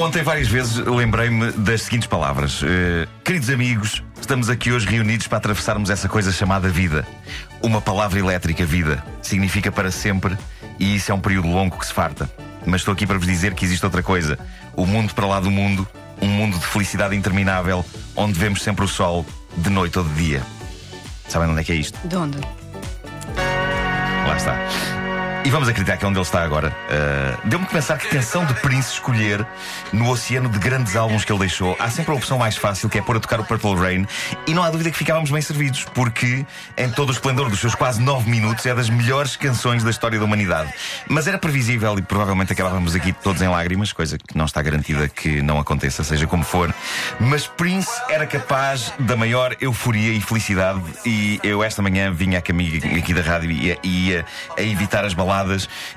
ontem várias vezes lembrei-me das seguintes palavras. Uh, queridos amigos, estamos aqui hoje reunidos para atravessarmos essa coisa chamada vida. Uma palavra elétrica, vida, significa para sempre e isso é um período longo que se farta. Mas estou aqui para vos dizer que existe outra coisa. O mundo para lá do mundo, um mundo de felicidade interminável, onde vemos sempre o sol, de noite ou de dia. Sabem onde é que é isto? De onde? Lá está. E vamos acreditar que é onde ele está agora. Uh, Deu-me que pensar que tensão de Prince escolher no oceano de grandes álbuns que ele deixou. Há sempre a opção mais fácil, que é pôr a tocar o Purple Rain. E não há dúvida que ficávamos bem servidos, porque, em todo o esplendor dos seus quase nove minutos, é das melhores canções da história da humanidade. Mas era previsível e provavelmente acabávamos aqui todos em lágrimas, coisa que não está garantida que não aconteça, seja como for. Mas Prince era capaz da maior euforia e felicidade. E eu, esta manhã, vinha aqui da rádio e ia a evitar as baladas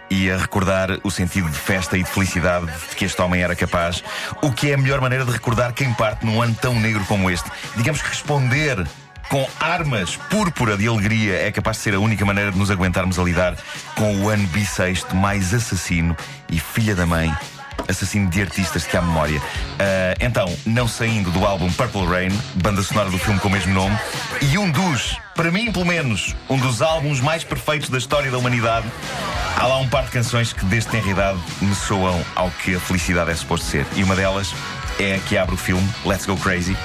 e a recordar o sentido de festa e de felicidade de que este homem era capaz. O que é a melhor maneira de recordar quem parte num ano tão negro como este? Digamos que responder com armas púrpura de alegria é capaz de ser a única maneira de nos aguentarmos a lidar com o ano bissexto mais assassino e filha da mãe assassino de artistas que há memória. Uh, então, não saindo do álbum Purple Rain, banda sonora do filme com o mesmo nome, e um dos, para mim pelo menos, um dos álbuns mais perfeitos da história da humanidade, há lá um par de canções que desde tenra idade me soam ao que a felicidade é suposto ser. E uma delas é a que abre o filme, Let's Go Crazy,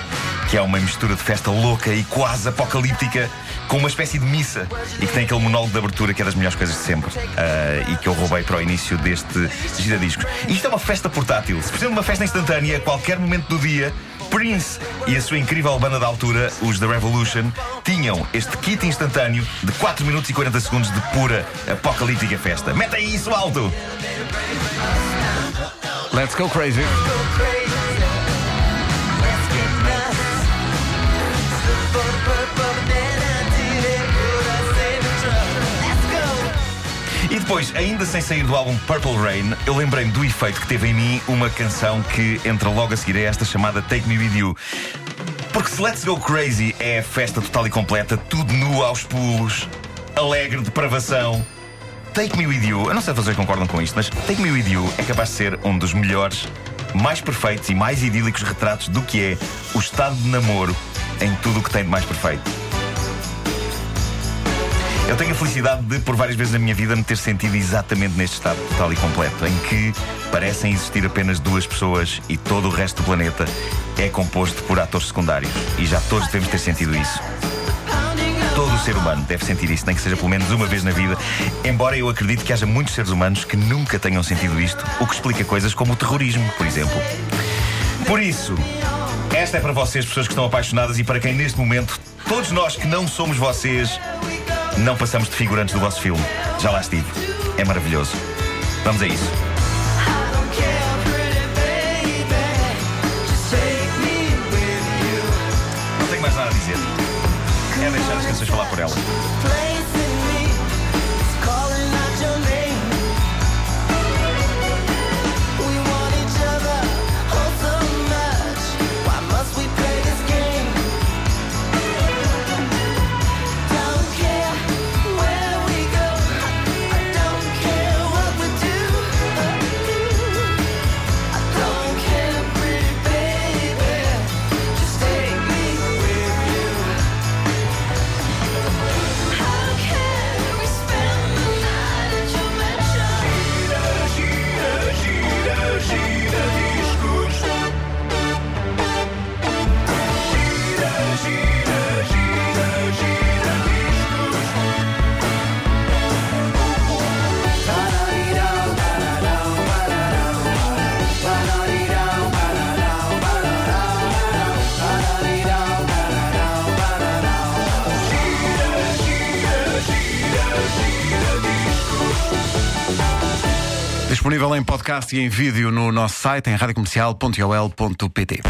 que é uma mistura de festa louca e quase apocalíptica com uma espécie de missa e que tem aquele monólogo de abertura que é das melhores coisas de sempre uh, e que eu roubei para o início deste giradiscos. Isto é uma festa portátil. Se precisa de uma festa instantânea, a qualquer momento do dia, Prince e a sua incrível banda da altura, os The Revolution, tinham este kit instantâneo de 4 minutos e 40 segundos de pura apocalíptica festa. Meta isso alto! Let's go crazy. E depois, ainda sem sair do álbum Purple Rain, eu lembrei-me do efeito que teve em mim uma canção que entra logo a seguir a esta chamada Take Me With You. Porque se Let's Go Crazy é a festa total e completa, tudo nu aos pulos, alegre, depravação. Take Me With You, eu não sei se vocês concordam com isto, mas Take Me With You é capaz de ser um dos melhores, mais perfeitos e mais idílicos retratos do que é o estado de namoro em tudo o que tem de mais perfeito. Eu tenho a felicidade de, por várias vezes na minha vida, me ter sentido exatamente neste estado total e completo, em que parecem existir apenas duas pessoas e todo o resto do planeta é composto por atores secundários. E já todos devemos ter sentido isso. Todo o ser humano deve sentir isso, nem que seja pelo menos uma vez na vida. Embora eu acredite que haja muitos seres humanos que nunca tenham sentido isto, o que explica coisas como o terrorismo, por exemplo. Por isso, esta é para vocês, pessoas que estão apaixonadas, e para quem neste momento, todos nós que não somos vocês, não passamos de figurantes do vosso filme. Já lá estive. É maravilhoso. Vamos a isso. Não tenho mais nada a dizer. É deixar as canções falar por elas. Disponível em podcast e em vídeo no nosso site em radiocomercial.ol.pt.